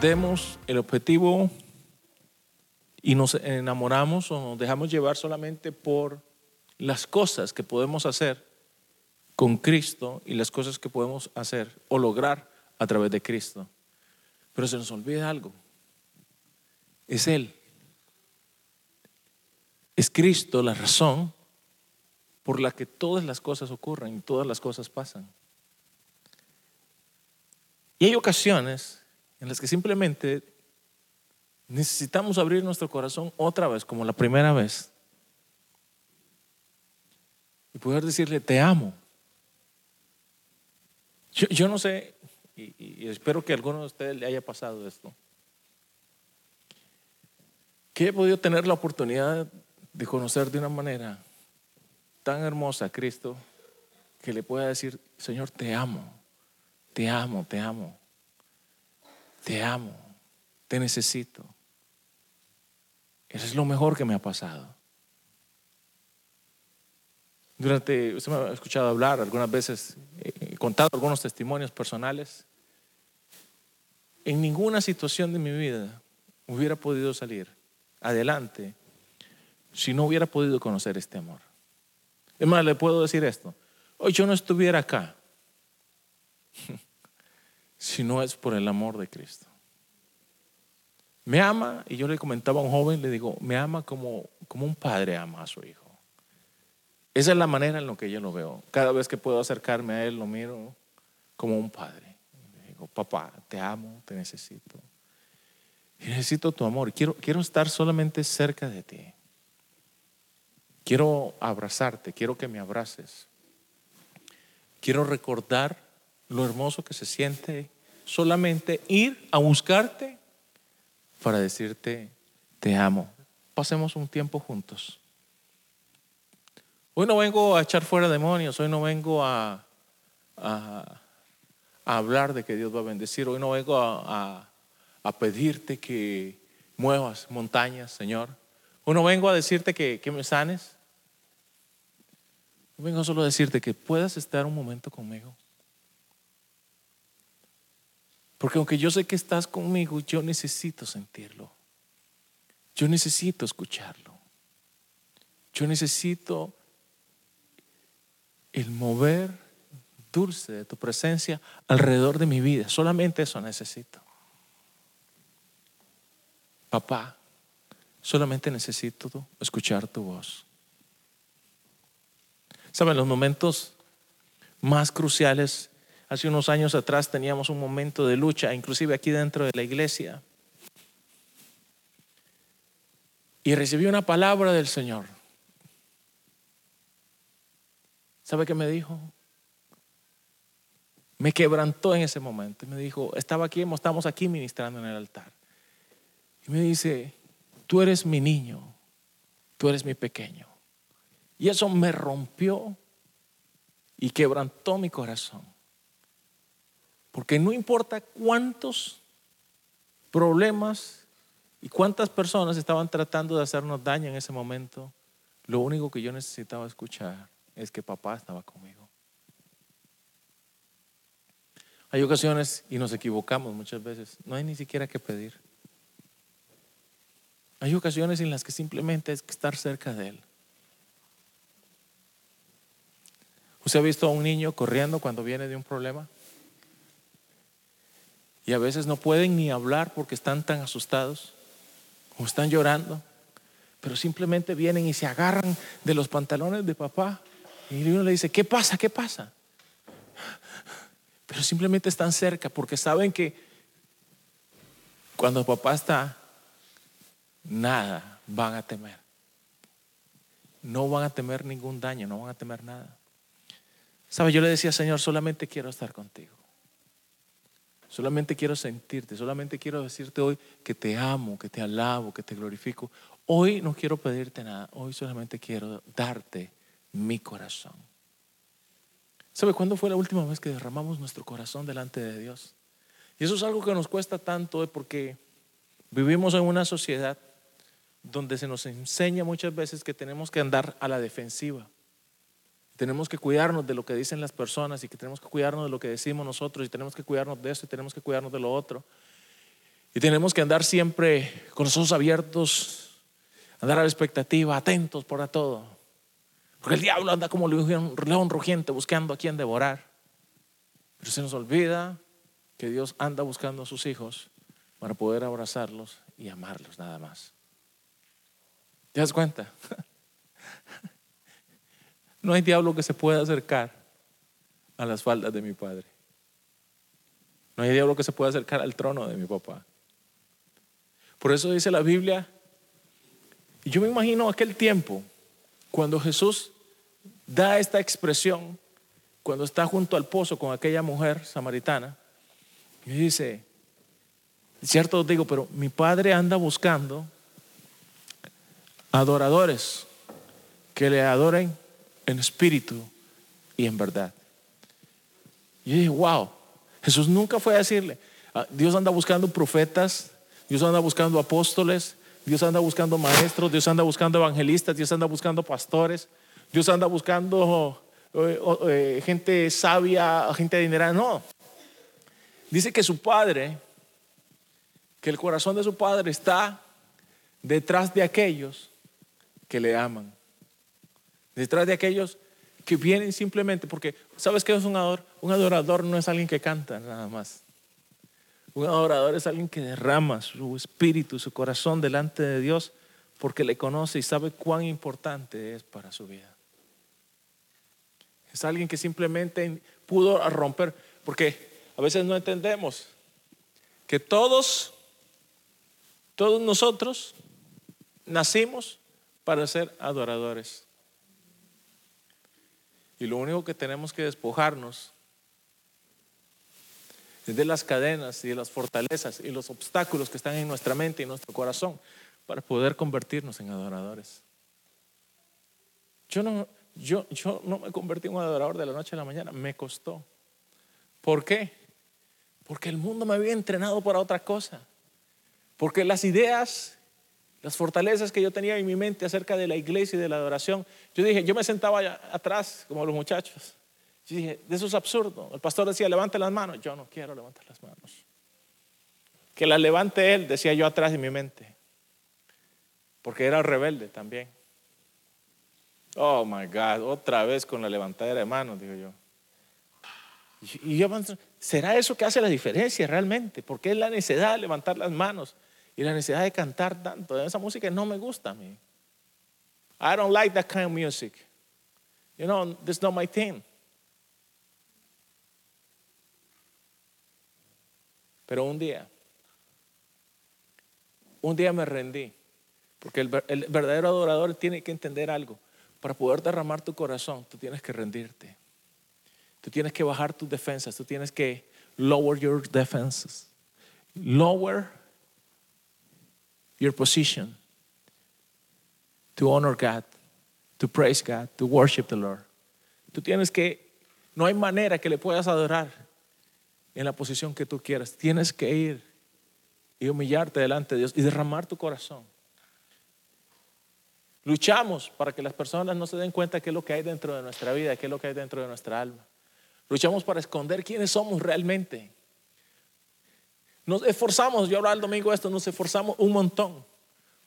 perdemos el objetivo y nos enamoramos o nos dejamos llevar solamente por las cosas que podemos hacer con Cristo y las cosas que podemos hacer o lograr a través de Cristo. Pero se nos olvida algo. Es Él. Es Cristo la razón por la que todas las cosas ocurren y todas las cosas pasan. Y hay ocasiones en las que simplemente necesitamos abrir nuestro corazón otra vez, como la primera vez, y poder decirle, te amo. Yo, no sé, y, espero que a alguno de ustedes le haya pasado esto, que he podido tener la oportunidad de conocer de una manera tan hermosa a Cristo que le pueda decir, Señor, te amo, te amo, te amo, te amo, te necesito. Eso es lo mejor que me ha pasado. Durante, usted me ha escuchado hablar algunas veces, he contado algunos testimonios personales. En ninguna situación de mi vida hubiera podido salir adelante si no hubiera podido conocer este amor. Es más, le puedo decir esto. Hoy yo no estuviera acá si no es por el amor de Cristo. Me ama, y yo le comentaba a un joven, le digo, me ama como, como un padre ama a su hijo. Esa es la manera en la que yo lo veo. Cada vez que puedo acercarme a Él, lo miro como un padre. digo, papá, te amo, te necesito. Necesito tu amor. Quiero, quiero estar solamente cerca de ti. Quiero abrazarte, quiero que me abraces. Quiero recordar lo hermoso que se siente solamente ir a buscarte para decirte, te amo. Pasemos un tiempo juntos. Hoy no vengo a echar fuera demonios, hoy no vengo a, hablar de que Dios va a bendecir, hoy no vengo a, a pedirte que muevas montañas, Señor. Hoy no vengo a decirte que, que me sanes. Hoy vengo solo a decirte que puedas estar un momento conmigo. Porque aunque yo sé que estás conmigo, yo necesito sentirlo. Yo necesito escucharlo. Yo necesito el mover dulce de tu presencia alrededor de mi vida. Solamente eso necesito. Papá, solamente necesito escuchar tu voz. Saben, los momentos más cruciales, hace unos años atrás teníamos un momento de lucha, inclusive aquí dentro de la iglesia. Y recibí una palabra del Señor. ¿Sabe qué me dijo? Me quebrantó en ese momento. Me dijo, estaba aquí, estamos aquí ministrando en el altar. Y me dice, tú eres mi niño, tú eres mi pequeño. Y eso me rompió y quebrantó mi corazón. Porque no importa cuántos problemas y cuántas personas estaban tratando de hacernos daño en ese momento, lo único que yo necesitaba escuchar es que papá estaba conmigo. Hay ocasiones y nos equivocamos muchas veces. No hay ni siquiera que pedir. Hay ocasiones en las que simplemente es que estar cerca de Él. ¿Usted ha visto a un niño corriendo cuando viene de un problema? Y a veces no pueden ni hablar porque están tan asustados o están llorando, pero simplemente vienen y se agarran de los pantalones de papá y uno le dice, ¿qué pasa? ¿Qué pasa? Pero simplemente están cerca porque saben que cuando papá está, nada van a temer. No van a temer ningún daño, no van a temer nada. ¿Sabe? Yo le decía, Señor, solamente quiero estar contigo. Solamente quiero sentirte, solamente quiero decirte hoy que te amo, que te alabo, que te glorifico. Hoy no quiero pedirte nada, hoy solamente quiero darte mi corazón. ¿Sabe cuándo fue la última vez que derramamos nuestro corazón delante de Dios? Y eso es algo que nos cuesta tanto porque vivimos en una sociedad donde se nos enseña muchas veces que tenemos que andar a la defensiva, tenemos que cuidarnos de lo que dicen las personas y que tenemos que cuidarnos de lo que decimos nosotros y tenemos que cuidarnos de eso y tenemos que cuidarnos de lo otro. Y tenemos que andar siempre con los ojos abiertos, andar a la expectativa, atentos para todo. Porque el diablo anda como un león rugiente buscando a quien devorar. Pero se nos olvida que Dios anda buscando a sus hijos para poder abrazarlos y amarlos nada más. ¿Te das cuenta? No hay diablo que se pueda acercar a las faldas de mi padre. No hay diablo que se pueda acercar al trono de mi papá. Por eso dice la Biblia, y yo me imagino aquel tiempo, cuando Jesús da esta expresión, cuando está junto al pozo con aquella mujer samaritana, y dice, cierto os digo, pero mi padre anda buscando adoradores que le adoren en espíritu y en verdad. Y yo dije, wow, Jesús nunca fue a decirle, ah, Dios anda buscando profetas, Dios anda buscando apóstoles, Dios anda buscando maestros, Dios anda buscando evangelistas, Dios anda buscando pastores, Dios anda buscando eh, eh, gente sabia, gente adinerada. No. Dice que su padre, que el corazón de su padre está detrás de aquellos que le aman detrás de aquellos que vienen simplemente porque, ¿sabes qué es un adorador? Un adorador no es alguien que canta nada más. Un adorador es alguien que derrama su espíritu, su corazón delante de Dios porque le conoce y sabe cuán importante es para su vida. Es alguien que simplemente pudo romper, porque a veces no entendemos que todos, todos nosotros nacimos para ser adoradores. Y lo único que tenemos que despojarnos es de las cadenas y de las fortalezas y los obstáculos que están en nuestra mente y nuestro corazón para poder convertirnos en adoradores. Yo no, yo, yo no me convertí en un adorador de la noche a la mañana, me costó. ¿Por qué? Porque el mundo me había entrenado para otra cosa. Porque las ideas las fortalezas que yo tenía en mi mente acerca de la iglesia y de la adoración. Yo dije, yo me sentaba atrás como los muchachos. Yo dije, eso es absurdo. El pastor decía, levante las manos. Yo no quiero levantar las manos. Que las levante él, decía yo atrás de mi mente. Porque era rebelde también. Oh my God, otra vez con la levantadera de manos, digo yo. Y yo, ¿será eso que hace la diferencia realmente? Porque es la necesidad de levantar las manos y la necesidad de cantar tanto. Esa música no me gusta a mí. I don't like that kind of music. You know, that's not my thing. Pero un día, un día me rendí, porque el, el, verdadero adorador tiene que entender algo. Para poder derramar tu corazón, tú tienes que rendirte. Tú tienes que bajar tus defensas, tú tienes que lower your defenses. Lower your position to honor God, to praise God, to worship the Lord. Tú tienes que, no hay manera que le puedas adorar en la posición que tú quieras. Tienes que ir y humillarte delante de Dios y derramar tu corazón. Luchamos para que las personas no se den cuenta qué es lo que hay dentro de nuestra vida, qué es lo que hay dentro de nuestra alma. Luchamos para esconder quiénes somos realmente. Nos esforzamos, yo hablaba el domingo esto, nos esforzamos un montón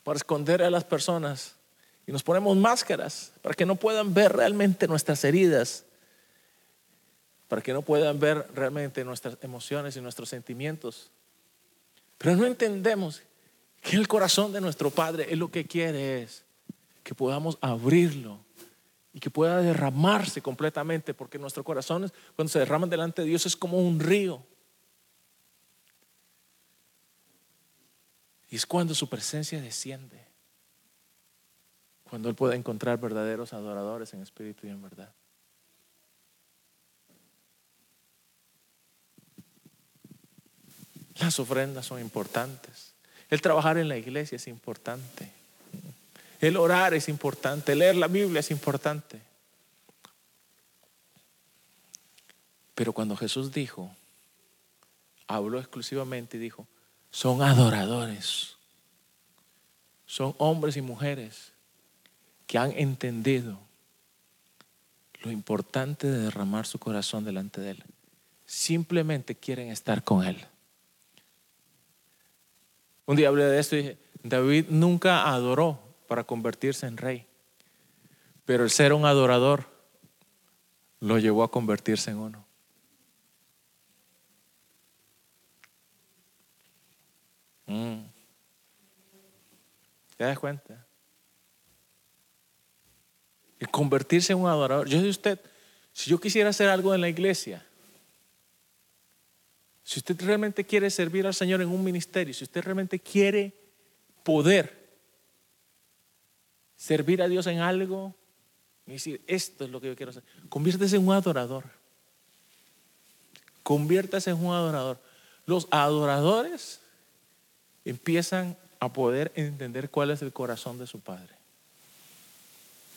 para esconder a las personas y nos ponemos máscaras para que no puedan ver realmente nuestras heridas, para que no puedan ver realmente nuestras emociones y nuestros sentimientos. Pero no entendemos que el corazón de nuestro Padre es lo que quiere es que podamos abrirlo y que pueda derramarse completamente, porque nuestro corazón cuando se derrama delante de Dios es como un río Y es cuando su presencia desciende. Cuando Él puede encontrar verdaderos adoradores en espíritu y en verdad. Las ofrendas son importantes. El trabajar en la iglesia es importante. El orar es importante. Leer la Biblia es importante. Pero cuando Jesús dijo, habló exclusivamente y dijo, son adoradores. Son hombres y mujeres que han entendido lo importante de derramar su corazón delante de Él. Simplemente quieren estar con Él. Un día hablé de esto y dije, David nunca adoró para convertirse en rey, pero el ser un adorador lo llevó a convertirse en uno. Mm. ¿Te das cuenta? El convertirse en un adorador. Yo de usted, si yo quisiera hacer algo en la iglesia, si usted realmente quiere servir al Señor en un ministerio, si usted realmente quiere poder servir a Dios en algo y decir, esto es lo que yo quiero hacer, conviértese en un adorador. Conviértase en un adorador. Los adoradores empiezan a poder entender cuál es el corazón de su Padre.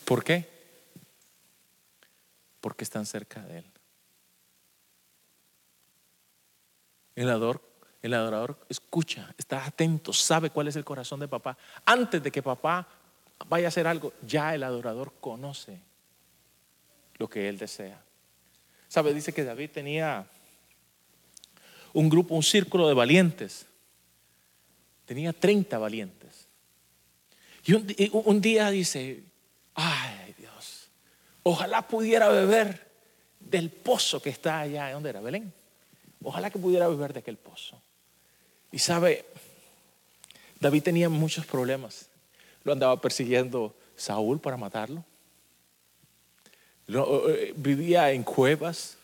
¿Por qué? Porque están cerca de Él. El adorador, el adorador escucha, está atento, sabe cuál es el corazón de papá. Antes de que papá vaya a hacer algo, ya el adorador conoce lo que él desea. ¿Sabe? Dice que David tenía un grupo, un círculo de valientes. Tenía 30 valientes. Y un, día dice, ay Dios, ojalá pudiera beber del pozo que está allá, ¿dónde era? Belén. Ojalá que pudiera beber de aquel pozo. Y sabe, David tenía muchos problemas. Lo andaba persiguiendo Saúl para matarlo. Vivía en cuevas,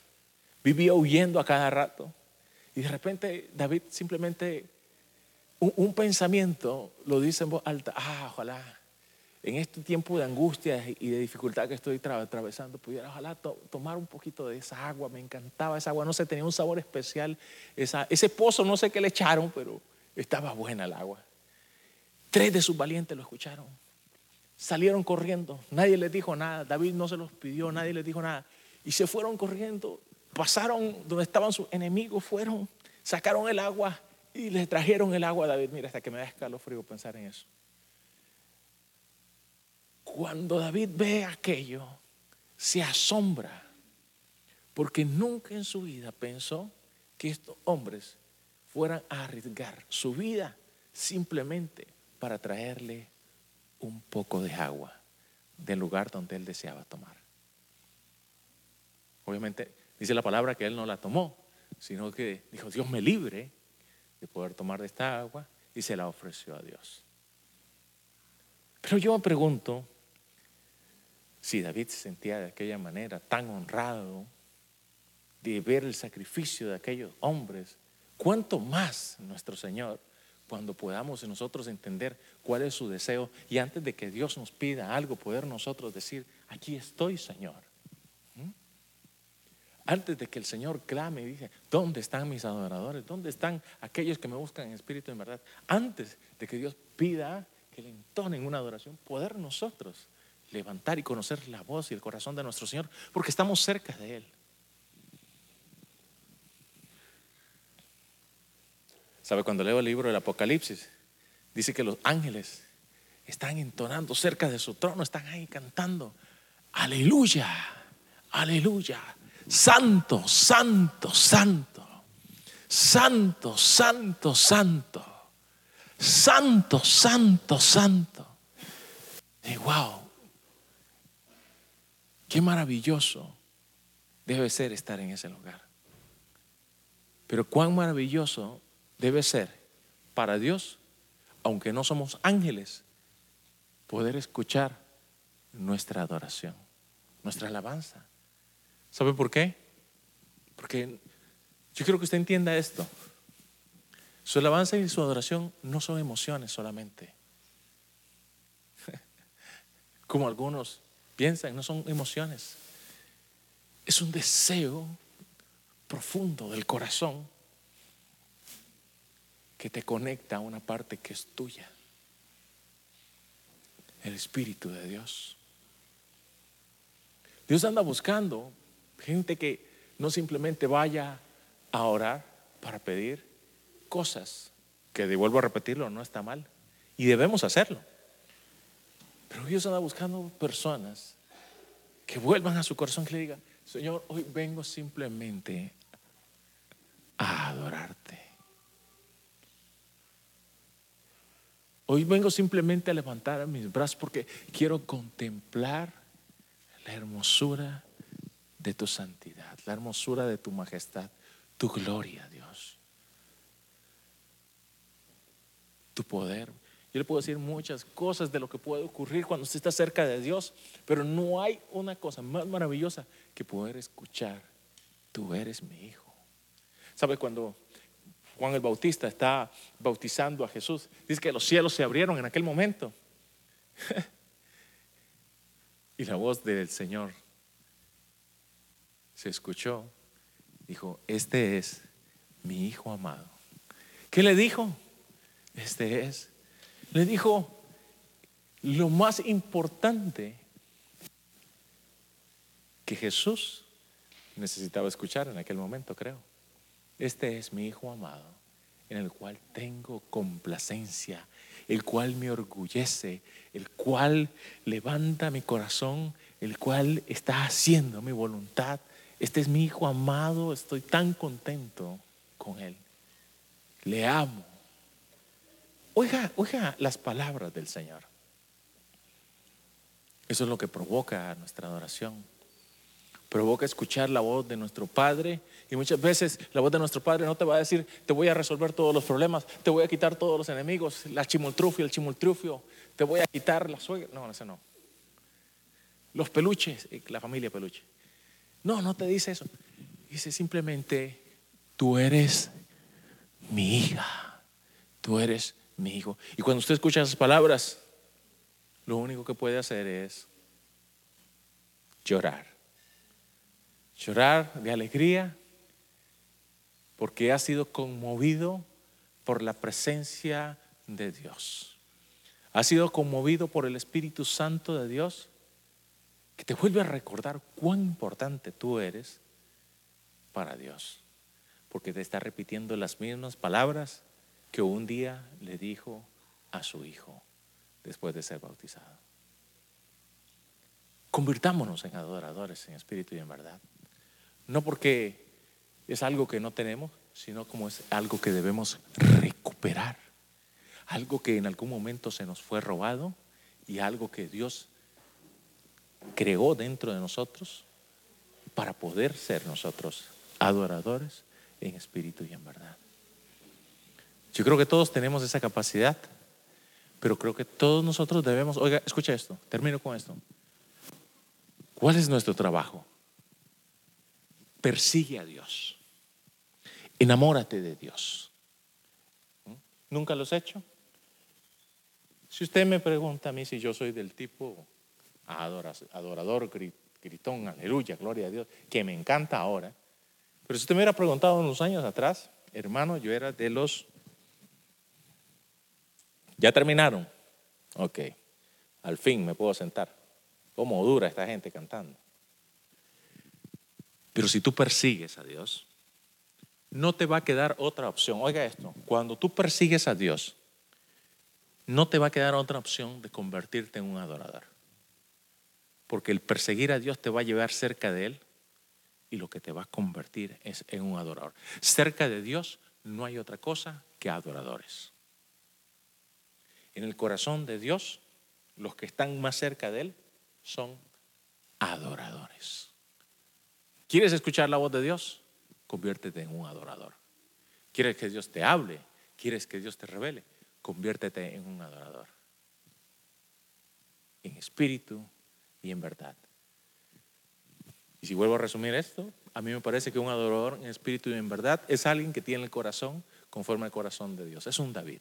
vivía huyendo a cada rato. Y de repente David simplemente, un, pensamiento lo dice en voz alta, ah, ojalá en este tiempo de angustia y de dificultad que estoy atravesando, pudiera ojalá tomar un poquito de esa agua, me encantaba esa agua, no sé, tenía un sabor especial, ese pozo no sé qué le echaron, pero estaba buena el agua. Tres de sus valientes lo escucharon, salieron corriendo, nadie les dijo nada, David no se los pidió, nadie les dijo nada, y se fueron corriendo, pasaron donde estaban sus enemigos, fueron, sacaron el agua y les trajeron el agua a David, mira, hasta que me da escalofrío pensar en eso. Cuando David ve aquello, se asombra, porque nunca en su vida pensó que estos hombres fueran a arriesgar su vida simplemente para traerle un poco de agua del lugar donde él deseaba tomar. Obviamente dice la palabra que él no la tomó, sino que dijo, Dios me libre de poder tomar de esta agua y se la ofreció a Dios. Pero yo me pregunto, si David se sentía de aquella manera, tan honrado de ver el sacrificio de aquellos hombres, ¿cuánto más nuestro Señor cuando podamos nosotros entender cuál es su deseo y antes de que Dios nos pida algo, poder nosotros decir, aquí estoy, Señor. Antes de que el Señor clame y dice, ¿dónde están mis adoradores? ¿Dónde están aquellos que me buscan en espíritu en verdad? Antes de que Dios pida que le entonen una adoración, poder nosotros levantar y conocer la voz y el corazón de nuestro Señor, porque estamos cerca de Él. ¿Sabe? Cuando leo el libro del Apocalipsis, dice que los ángeles están entonando cerca de su trono, están ahí cantando, aleluya, aleluya, Santo, santo, santo. Santo, santo, santo. Santo, santo, santo. Y wow. Qué maravilloso debe ser estar en ese lugar. Pero cuán maravilloso debe ser para Dios, aunque no somos ángeles, poder escuchar nuestra adoración, nuestra alabanza. ¿Sabe por qué? Porque yo quiero que usted entienda esto. Su alabanza y su adoración no son emociones solamente. Como algunos piensan, no son emociones. Es un deseo profundo del corazón que te conecta a una parte que es tuya. El Espíritu de Dios. Dios anda buscando gente que no simplemente vaya a orar para pedir cosas, que devuelvo a repetirlo, no está mal. Y debemos hacerlo. Pero Dios anda buscando personas que vuelvan a su corazón, que le digan, Señor, hoy vengo simplemente a adorarte. Hoy vengo simplemente a levantar mis brazos porque quiero contemplar la hermosura de tu santidad, la hermosura de tu majestad, tu gloria, Dios. Tu poder. Yo le puedo decir muchas cosas de lo que puede ocurrir cuando usted está cerca de Dios, pero no hay una cosa más maravillosa que poder escuchar, tú eres mi hijo. ¿Sabe cuando Juan el Bautista está bautizando a Jesús? Dice que los cielos se abrieron en aquel momento. y la voz del Señor se escuchó. Dijo, este es mi hijo amado. ¿Qué le dijo? Este es. Le dijo lo más importante que Jesús necesitaba escuchar en aquel momento, creo. Este es mi Hijo amado, en el cual tengo complacencia, el cual me orgullece, el cual levanta mi corazón, el cual está haciendo mi voluntad. Este es mi Hijo amado, estoy tan contento con Él. Le amo. Oiga, oiga las palabras del Señor. Eso es lo que provoca nuestra adoración provoca escuchar la voz de nuestro Padre. Y muchas veces la voz de nuestro Padre no te va a decir, te voy a resolver todos los problemas, te voy a quitar todos los enemigos, la chimultrufio, el chimultrufio, te voy a quitar la suegra. No, ese no. Los peluches, eh, la familia peluche. No, no te dice eso. Dice simplemente, tú eres mi hija, tú eres mi hijo. Y cuando usted escucha esas palabras, lo único que puede hacer es llorar llorar de alegría porque ha sido conmovido por la presencia de Dios. Ha sido conmovido por el Espíritu Santo de Dios que te vuelve a recordar cuán importante tú eres para Dios. Porque te está repitiendo las mismas palabras que un día le dijo a su hijo después de ser bautizado. Convirtámonos en adoradores en espíritu y en verdad. No porque es algo que no tenemos, sino como es algo que debemos recuperar. Algo que en algún momento se nos fue robado y algo que Dios creó dentro de nosotros para poder ser nosotros adoradores en espíritu y en verdad. Yo creo que todos tenemos esa capacidad, pero creo que todos nosotros debemos, oiga, escucha esto, termino con esto. ¿Cuál es nuestro trabajo? persigue a Dios. Enamórate de Dios. ¿Mm? ¿Nunca lo has hecho? Si usted me pregunta a mí si yo soy del tipo adorador, gritón, aleluya, gloria a Dios, que me encanta ahora, pero si usted me hubiera preguntado unos años atrás, hermano, yo era de los... ¿Ya terminaron? Ok, al fin me puedo sentar. ¿Cómo dura esta gente cantando? Pero si tú persigues a Dios, no te va a quedar otra opción. Oiga esto, cuando tú persigues a Dios, no te va a quedar otra opción de convertirte en un adorador. Porque el perseguir a Dios te va a llevar cerca de Él y lo que te va a convertir es en un adorador. Cerca de Dios no hay otra cosa que adoradores. En el corazón de Dios, los que están más cerca de Él son adoradores. ¿Quieres escuchar la voz de Dios? Conviértete en un adorador. ¿Quieres que Dios te hable? ¿Quieres que Dios te revele? Conviértete en un adorador. En espíritu y en verdad. Y si vuelvo a resumir esto, a mí me parece que un adorador en espíritu y en verdad es alguien que tiene el corazón conforme al corazón de Dios. Es un David.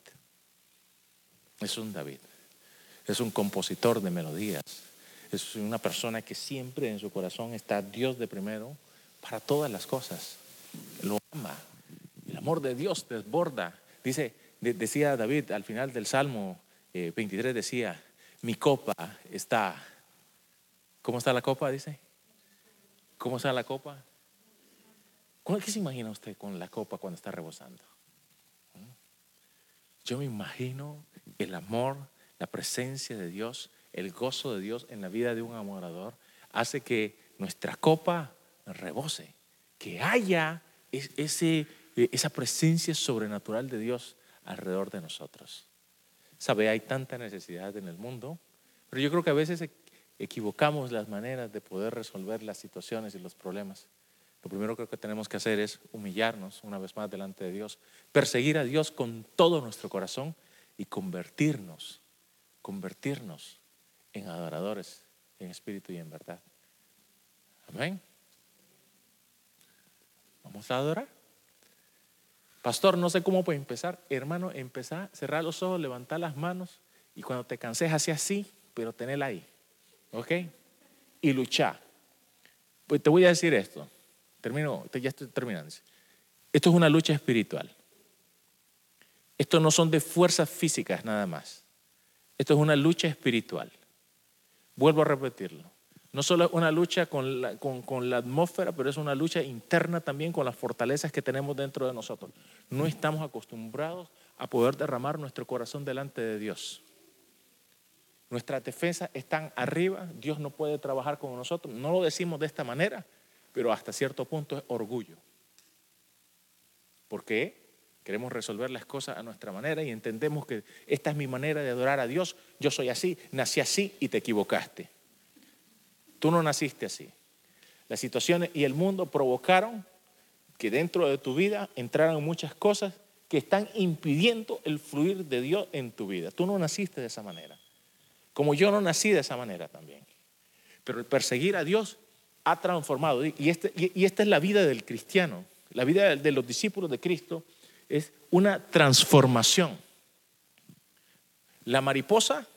Es un David. Es un compositor de melodías es una persona que siempre en su corazón está Dios de primero para todas las cosas. Lo ama. El amor de Dios desborda. Dice, decía David al final del Salmo 23, eh, decía, mi copa está. ¿Cómo está la copa? Dice. ¿Cómo está la copa? ¿Qué se imagina usted con la copa cuando está rebosando? ¿Mm? Yo me imagino el amor, la presencia de Dios el gozo de Dios en la vida de un amorador, hace que nuestra copa rebose, que haya ese, esa presencia sobrenatural de Dios alrededor de nosotros. Sabe, hay tanta necesidad en el mundo, pero yo creo que a veces equivocamos las maneras de poder resolver las situaciones y los problemas. Lo primero que tenemos que hacer es humillarnos una vez más delante de Dios, perseguir a Dios con todo nuestro corazón y convertirnos, convertirnos en adoradores en espíritu y en verdad. Amén. Vamos a adorar. Pastor, no sé cómo puede empezar. Hermano, empezar, cerrar los ojos, levantar las manos y cuando te canses, así así, pero tenela ahí. ¿Ok? Y luchar. Pues te voy a decir esto. Termino, ya estoy terminando. Esto es una lucha espiritual. Esto no son de fuerzas físicas nada más. Esto es una lucha espiritual. Vuelvo a repetirlo. No solo es una lucha con la, con la, atmósfera, pero es una lucha interna también con las fortalezas que tenemos dentro de nosotros. No estamos acostumbrados a poder derramar nuestro corazón delante de Dios. Nuestras defensas están arriba, Dios no puede trabajar con nosotros. No lo decimos de esta manera, pero hasta cierto punto es orgullo. Porque queremos resolver las cosas a nuestra manera y entendemos que esta es mi manera de adorar a Dios. Yo soy así, nací así y te equivocaste. Tú no naciste así. Las situaciones y el mundo provocaron que dentro de tu vida entraran muchas cosas que están impidiendo el fluir de Dios en tu vida. Tú no naciste de esa manera. Como yo no nací de esa manera también. Pero el perseguir a Dios ha transformado. Y, este, y esta es la vida del cristiano. La vida de los discípulos de Cristo es una transformación. La mariposa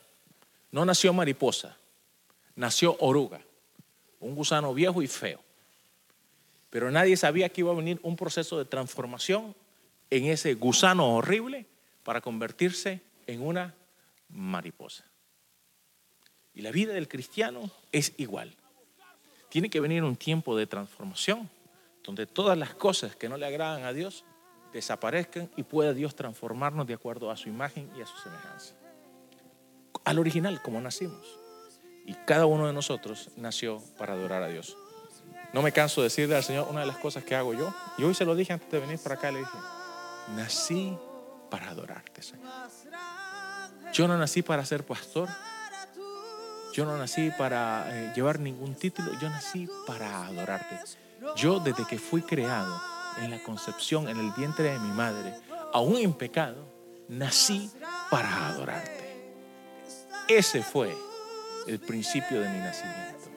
no nació mariposa, nació oruga, un gusano viejo y feo. Pero nadie sabía que iba a venir un proceso de transformación en ese gusano horrible para convertirse en una mariposa. Y la vida del cristiano es igual. Tiene que venir un tiempo de transformación donde todas las cosas que no le agradan a Dios desaparezcan y pueda Dios transformarnos de acuerdo a su imagen y a su semejanza. Al original, como nacimos. Y cada uno de nosotros nació para adorar a Dios. No me canso de decirle al Señor una de las cosas que hago yo. Y hoy se lo dije antes de venir para acá, le dije, nací para adorarte, Señor. Yo no nací para ser pastor, yo no nací para eh, llevar ningún título, yo nací para adorarte. Yo desde que fui creado en la concepción, en el vientre de mi madre, aún en pecado, nací para adorarte. Ese fue el principio de mi nacimiento.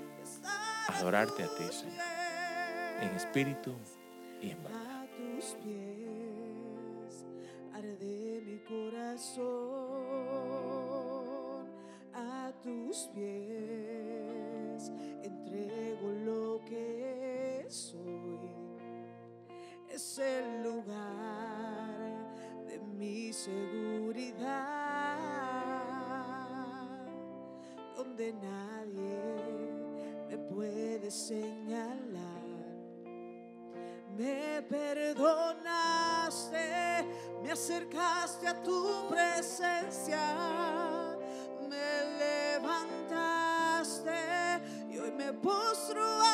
Adorarte a ti, Señor, en espíritu y en verdad. mi corazón tus pies entrego lo que soy. Es el lugar de mi seguridad, donde nadie me puede señalar. Me perdonaste, me acercaste a tu presencia me